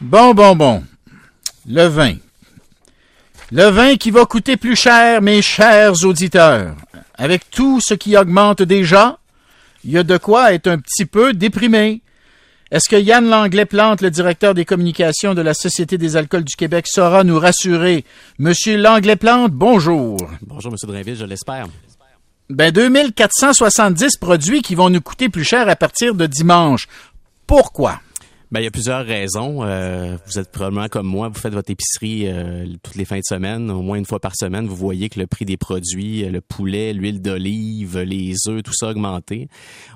Bon, bon, bon. Le vin. Le vin qui va coûter plus cher, mes chers auditeurs. Avec tout ce qui augmente déjà, il y a de quoi être un petit peu déprimé. Est-ce que Yann Langlais-Plante, le directeur des communications de la Société des alcools du Québec, saura nous rassurer? Monsieur Langlais-Plante, bonjour. Bonjour, Monsieur Drainville, je l'espère. Ben, 2470 produits qui vont nous coûter plus cher à partir de dimanche. Pourquoi? Ben, il y a plusieurs raisons. Euh, vous êtes probablement comme moi, vous faites votre épicerie euh, toutes les fins de semaine, au moins une fois par semaine. Vous voyez que le prix des produits, euh, le poulet, l'huile d'olive, les œufs, tout ça a augmenté.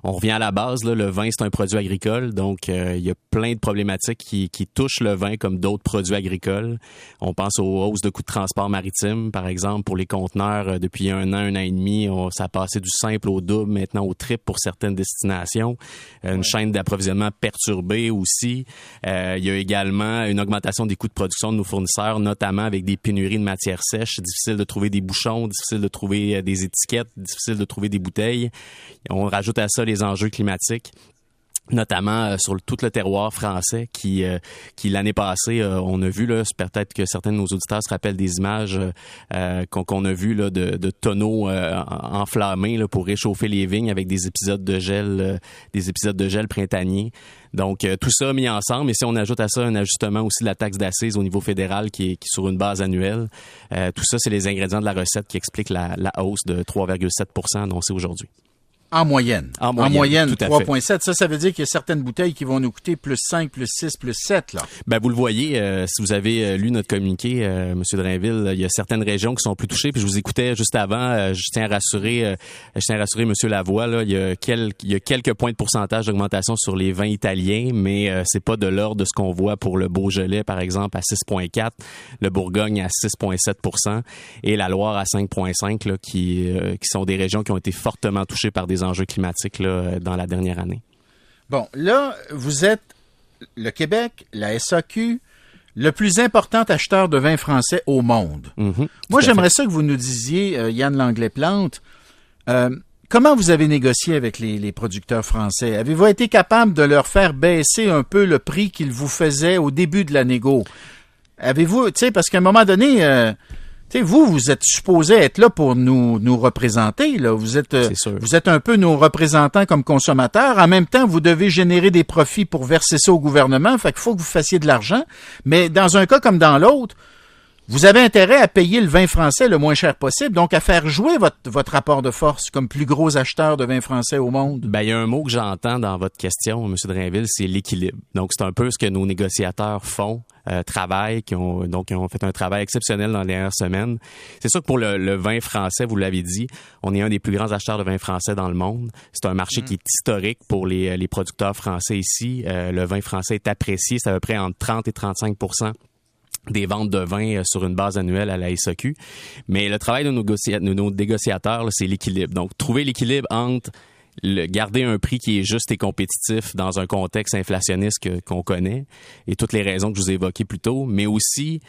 On revient à la base. Là, le vin, c'est un produit agricole, donc il y a plein de problématiques qui, qui touchent le vin comme d'autres produits agricoles. On pense aux hausses de coûts de transport maritime, par exemple, pour les conteneurs. depuis un an, un an et demi, on, ça a passé du simple au double, maintenant au triple pour certaines destinations. Une chaîne d'approvisionnement perturbée aussi euh, il y a également une augmentation des coûts de production de nos fournisseurs, notamment avec des pénuries de matières sèches. Difficile de trouver des bouchons, difficile de trouver euh, des étiquettes, difficile de trouver des bouteilles. On rajoute à ça les enjeux climatiques notamment euh, sur tout le terroir français qui euh, qui l'année passée euh, on a vu là peut-être que certains de nos auditeurs se rappellent des images qu'on a vu là de, tonneaux enflammés pour réchauffer les vignes avec des épisodes de gel des épisodes de gel printanier. Donc tout ça mis ensemble et si on ajoute à ça un ajustement aussi de la taxe d'assises au niveau fédéral qui est, sur une base annuelle tout ça c'est les ingrédients de la recette qui expliquent la, la hausse de 3,7 annoncée aujourd'hui en moyenne. En moyenne, 3,7. Ça, ça veut dire qu'il y a certaines bouteilles qui vont nous coûter plus 5, plus 6, plus 7. Là. Ben, vous le voyez, euh, si vous avez euh, lu notre communiqué, euh, M. Drainville, il y a certaines régions qui sont plus touchées. Puis je vous écoutais juste avant. Euh, je tiens à rassurer, je tiens à rassurer M. Lavoie. Là, il, y a quelques, il y a quelques points de pourcentage d'augmentation sur les vins italiens, mais c'est pas de l'ordre de ce qu'on voit pour le Beaujolais, par exemple, à 6,4, le Bourgogne à 6,7% et la Loire à 5,5, qui, qui sont des régions qui ont été fortement touchées par des enjeux climatiques là, dans la dernière année. Bon, là, vous êtes le Québec, la SAQ, le plus important acheteur de vin français au monde. Mm-hmm. Moi, j'aimerais ça que vous nous disiez, euh, Yann Langlais-Plante, euh, comment vous avez négocié avec les, les producteurs français? Avez-vous été capable de leur faire baisser un peu le prix qu'ils vous faisaient au début de la négo? Avez-vous, tu sais, parce qu'à un moment donné, euh, vous, vous êtes supposé être là pour nous, nous représenter. Là. Vous, êtes, euh, vous êtes un peu nos représentants comme consommateurs. En même temps, vous devez générer des profits pour verser ça au gouvernement. Fait qu'il faut que vous fassiez de l'argent. Mais dans un cas comme dans l'autre, vous avez intérêt à payer le vin français le moins cher possible, donc à faire jouer votre, votre rapport de force comme plus gros acheteur de vin français au monde. Ben, il y a un mot que j'entends dans votre question, M. Drainville, c'est l'équilibre. Donc, c'est un peu ce que nos négociateurs font, euh, travaillent, qui ont, donc, qui ont fait un travail exceptionnel dans les dernières semaines. C'est sûr que pour le, vin français, vous l'avez dit, on est un des plus grands acheteurs de vin français dans le monde. C'est un marché qui est historique pour les, les producteurs français ici. Euh, le vin français est apprécié, c'est à peu près entre 30 et 35 des ventes de vin euh, sur une base annuelle à la SAQ. Mais le travail de nos, négociateurs, c'est l'équilibre. Donc, trouver l'équilibre entre garder un prix qui est juste et compétitif dans un contexte inflationniste qu'on connaît et toutes les raisons que je vous ai évoquées plus tôt, mais aussi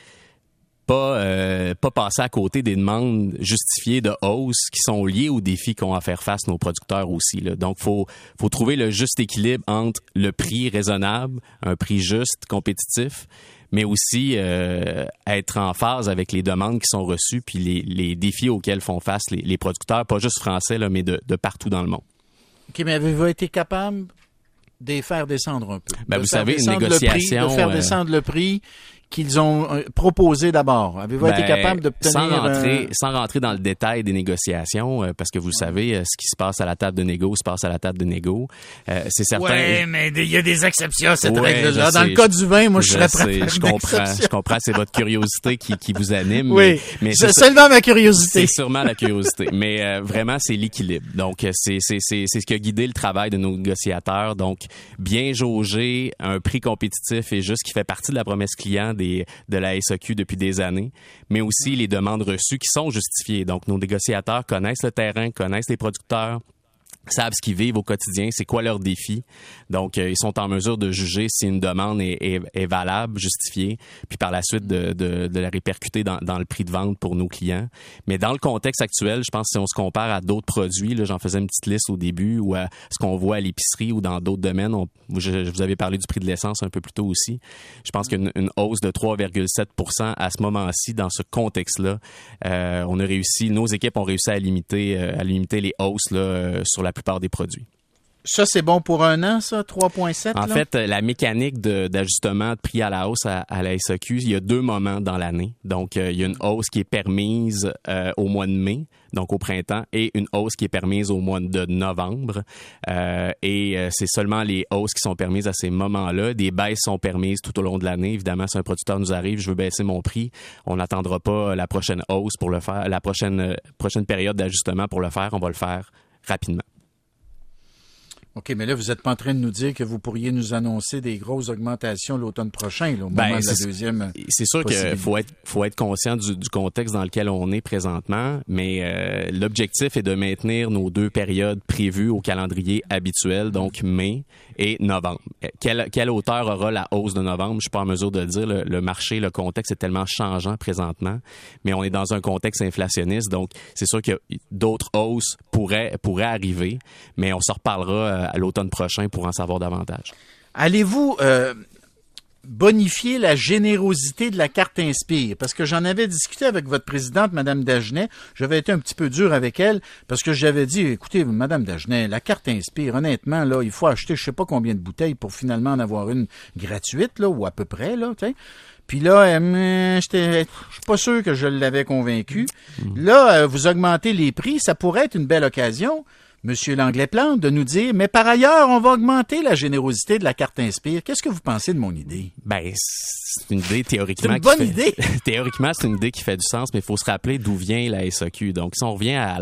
pas euh, pas passer à côté des demandes justifiées de hausse qui sont liées aux défis qu'ont à faire face nos producteurs aussi. Là. Donc faut faut trouver le juste équilibre entre le prix raisonnable, un prix juste, compétitif, mais aussi euh, être en phase avec les demandes qui sont reçues puis les, les défis auxquels font face les, les producteurs, pas juste français, là, mais de, de partout dans le monde. OK, mais avez-vous été capable de les faire descendre un peu? Ben, vous savez, une négociation... de faire descendre le prix qu'ils ont euh, proposé d'abord? Avez-vous été ben, capable d'obtenir... Sans rentrer, sans rentrer dans le détail des négociations, euh, parce que vous savez, euh, ce qui se passe à la table de négo se passe à la table de négo. c'est certain... Oui, mais il y a des exceptions à cette règle-là. Dans le cas du vin, moi, je, serais prêt à Je comprends, je comprends, c'est votre curiosité qui, qui vous anime. Oui, mais, c'est seulement ma curiosité. C'est sûrement la curiosité. mais vraiment, c'est l'équilibre. Donc, c'est ce qui a guidé le travail de nos négociateurs. Donc, bien jauger un prix compétitif et juste qui fait partie de la promesse client de la SAQ depuis des années, mais aussi les demandes reçues qui sont justifiées. Donc, nos négociateurs connaissent le terrain, connaissent les producteurs, savent ce qu'ils vivent au quotidien, c'est quoi leur défi. Donc, euh, ils sont en mesure de juger si une demande est, valable, justifiée, puis par la suite de, la répercuter dans, le prix de vente pour nos clients. Mais dans le contexte actuel, je pense que si on se compare à d'autres produits, j'en faisais une petite liste au début, ou à ce qu'on voit à l'épicerie ou dans d'autres domaines, je, vous avais parlé du prix de l'essence un peu plus tôt aussi. Je pense qu'une une hausse de 3,7 à ce moment-ci, dans ce contexte-là, euh, on a réussi, nos équipes ont réussi à limiter, euh, les hausses sur la plupart des produits. Ça, c'est bon pour un an, ça, 3,7? En fait, la mécanique d'ajustement de, prix à la hausse à, la SAQ, il y a deux moments dans l'année. Donc, euh, il y a une hausse qui est permise euh, au mois de mai, donc au printemps, et une hausse qui est permise au mois de novembre. Euh, et c'est seulement les hausses qui sont permises à ces moments-là. Des baisses sont permises tout au long de l'année. Évidemment, si un producteur nous arrive, je veux baisser mon prix, on n'attendra pas la prochaine hausse pour le faire, la prochaine, prochaine période d'ajustement pour le faire. On va le faire rapidement. OK, mais là, vous n'êtes pas en train de nous dire que vous pourriez nous annoncer des grosses augmentations l'automne prochain, au ben, moment de la deuxième. C'est sûr qu'il faut être, faut être conscient du, contexte dans lequel on est présentement, mais euh, l'objectif est de maintenir nos deux périodes prévues au calendrier habituel, donc mai et novembre. Quelle, quelle hauteur aura la hausse de novembre? Je suis pas en mesure de le dire. Le, marché, le contexte est tellement changeant présentement, mais on est dans un contexte inflationniste, donc c'est sûr que d'autres hausses pourraient, pourraient arriver, mais on se reparlera euh, à l'automne prochain pour en savoir davantage. Allez-vous euh, bonifier la générosité de la carte Inspire? Parce que j'en avais discuté avec votre présidente, Mme Dagenet. J'avais été un petit peu dur avec elle parce que j'avais dit, écoutez, Mme Dagenet, la carte Inspire, honnêtement, là, il faut acheter je sais pas combien de bouteilles pour finalement en avoir une gratuite, là, ou à peu près, là, Puis là, je je suis pas sûr que je l'avais convaincu. Mmh. Là, euh, vous augmentez les prix, ça pourrait être une belle occasion Monsieur Langlais-Plante de nous dire, mais par ailleurs, on va augmenter la générosité de la carte Inspire. Qu'est-ce que vous pensez de mon idée? Ben, c'est une idée théoriquement. C'est une bonne idée. théoriquement, c'est une idée qui fait du sens, mais il faut se rappeler d'où vient la SAQ. Donc, si on revient à,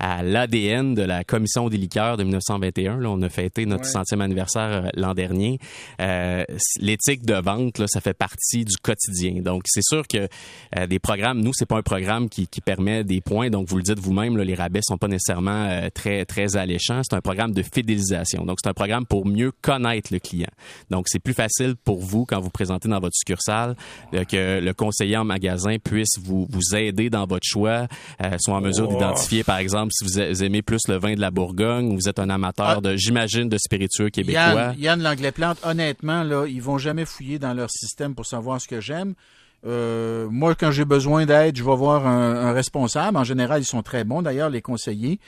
à l'ADN de la Commission des liqueurs de 1921, là, on a fêté notre centième anniversaire euh, l'an dernier. Euh, l'éthique de vente, là, ça fait partie du quotidien. Donc, c'est sûr que euh, des programmes, nous, c'est pas un programme qui, qui permet des points. Donc, vous le dites vous-même, les rabais sont pas nécessairement très très très alléchant. C'est un programme de fidélisation. Donc, c'est un programme pour mieux connaître le client. Donc, c'est plus facile pour vous quand vous présentez dans votre succursale euh, que le conseiller en magasin puisse vous, vous aider dans votre choix, euh, soit en mesure d'identifier, par exemple, si vous aimez plus le vin de la Bourgogne ou vous êtes un amateur ah. de, j'imagine, de spiritueux québécois. Yann, Yann Langlais-Plante, honnêtement, là, ils vont jamais fouiller dans leur système pour savoir ce que j'aime. Euh, moi, quand j'ai besoin d'aide, je vais voir un, responsable. En général, ils sont très bons, d'ailleurs, les conseillers.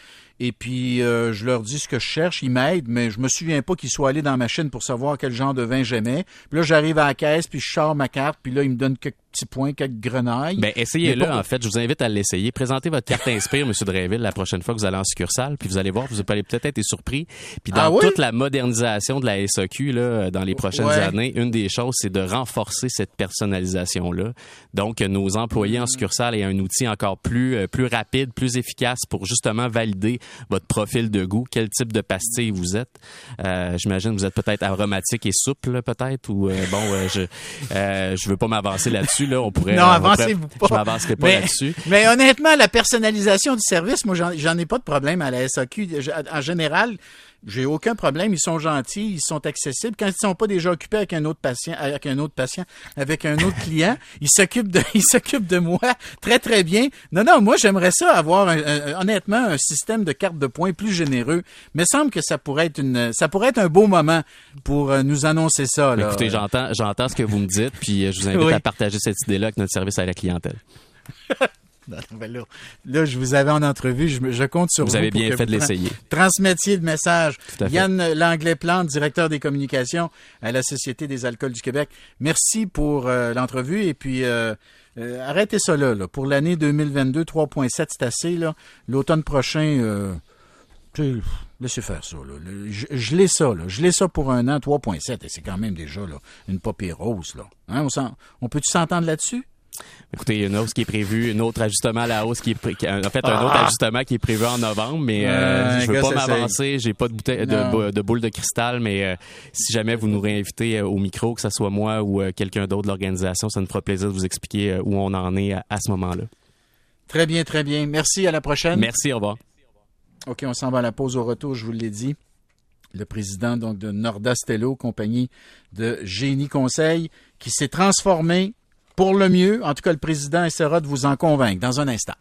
Et puis, euh, je leur dis ce que je cherche. Ils m'aident, mais je me souviens pas qu'ils soient allés dans ma chaîne pour savoir quel genre de vin j'aimais. Puis là, j'arrive à la caisse, puis je sors ma carte, puis là, ils me donnent quelques petits points, quelques grenailles. Ben, essayez-le, en fait. Je vous invite à l'essayer. Présentez votre carte Inspire, M. Dreyville, la prochaine fois que vous allez en succursale, puis vous allez voir, vous allez peut-être être surpris. Puis dans ah toute la modernisation de la SAQ, là, dans les prochaines années, une des choses, c'est de renforcer cette personnalisation-là. Donc, nos employés en succursale aient un outil encore plus, euh, plus rapide, plus efficace pour justement valider votre profil de goût, quel type de pastille vous êtes. Euh, J'imagine vous êtes peut-être aromatique et souple, peut-être, ou euh, bon, euh, je euh, je veux pas m'avancer là-dessus. Là, on pourrait. Non, avancez-vous pas. Je m'avancerai pas là-dessus. Mais honnêtement, la personnalisation du service, moi, j'en ai pas de problème à la SAQ. En général, j'ai aucun problème. Ils sont gentils, ils sont accessibles. Quand ils sont pas déjà occupés avec un autre patient, avec un autre patient, avec un autre client, ils s'occupent de, ils s'occupent de moi très très bien. Non, non, moi j'aimerais ça avoir honnêtement un système de carte de points plus généreux. Mais semble que ça pourrait être une, ça pourrait être un beau moment pour euh, nous annoncer ça. Là. Écoutez, j'entends, j'entends ce que vous me dites, puis euh, je vous invite à partager cette idée-là avec notre service à la clientèle. Ben là, je vous avais en entrevue, je, compte sur vous. Vous avez bien fait de l'essayer. Transmettiez le message. Yann Langlais-Plante, directeur des communications à la Société des alcools du Québec. Merci pour euh, l'entrevue et puis euh, euh, arrêtez ça là, Pour l'année 2022, 3.7, c'est assez. L'automne prochain, laissez faire ça. Je, l'ai ça. Là. Je l'ai ça pour un an, 3.7. Et c'est quand même déjà là, une popée rose. Là. Hein, on, on peut-tu s'entendre là-dessus? Écoutez, il y a une hausse qui est prévue, un autre ajustement à la hausse qui est en fait un autre ah! ajustement qui est prévu en novembre, mais euh, je veux pas m'avancer, j'ai pas de bouteille de, de, boule de cristal, mais euh, si jamais vous nous réinvitez euh, au micro, que ce soit moi ou euh, quelqu'un d'autre de l'organisation, ça nous fera plaisir de vous expliquer où on en est à ce moment-là. Très bien, très bien. Merci, à la prochaine. Merci, au revoir. OK, on s'en va à la pause au retour, je vous l'ai dit. Le président donc de Nordastello, compagnie de Génie Conseil, qui s'est transformé pour le mieux. En tout cas, le président essaiera de vous en convaincre dans un instant.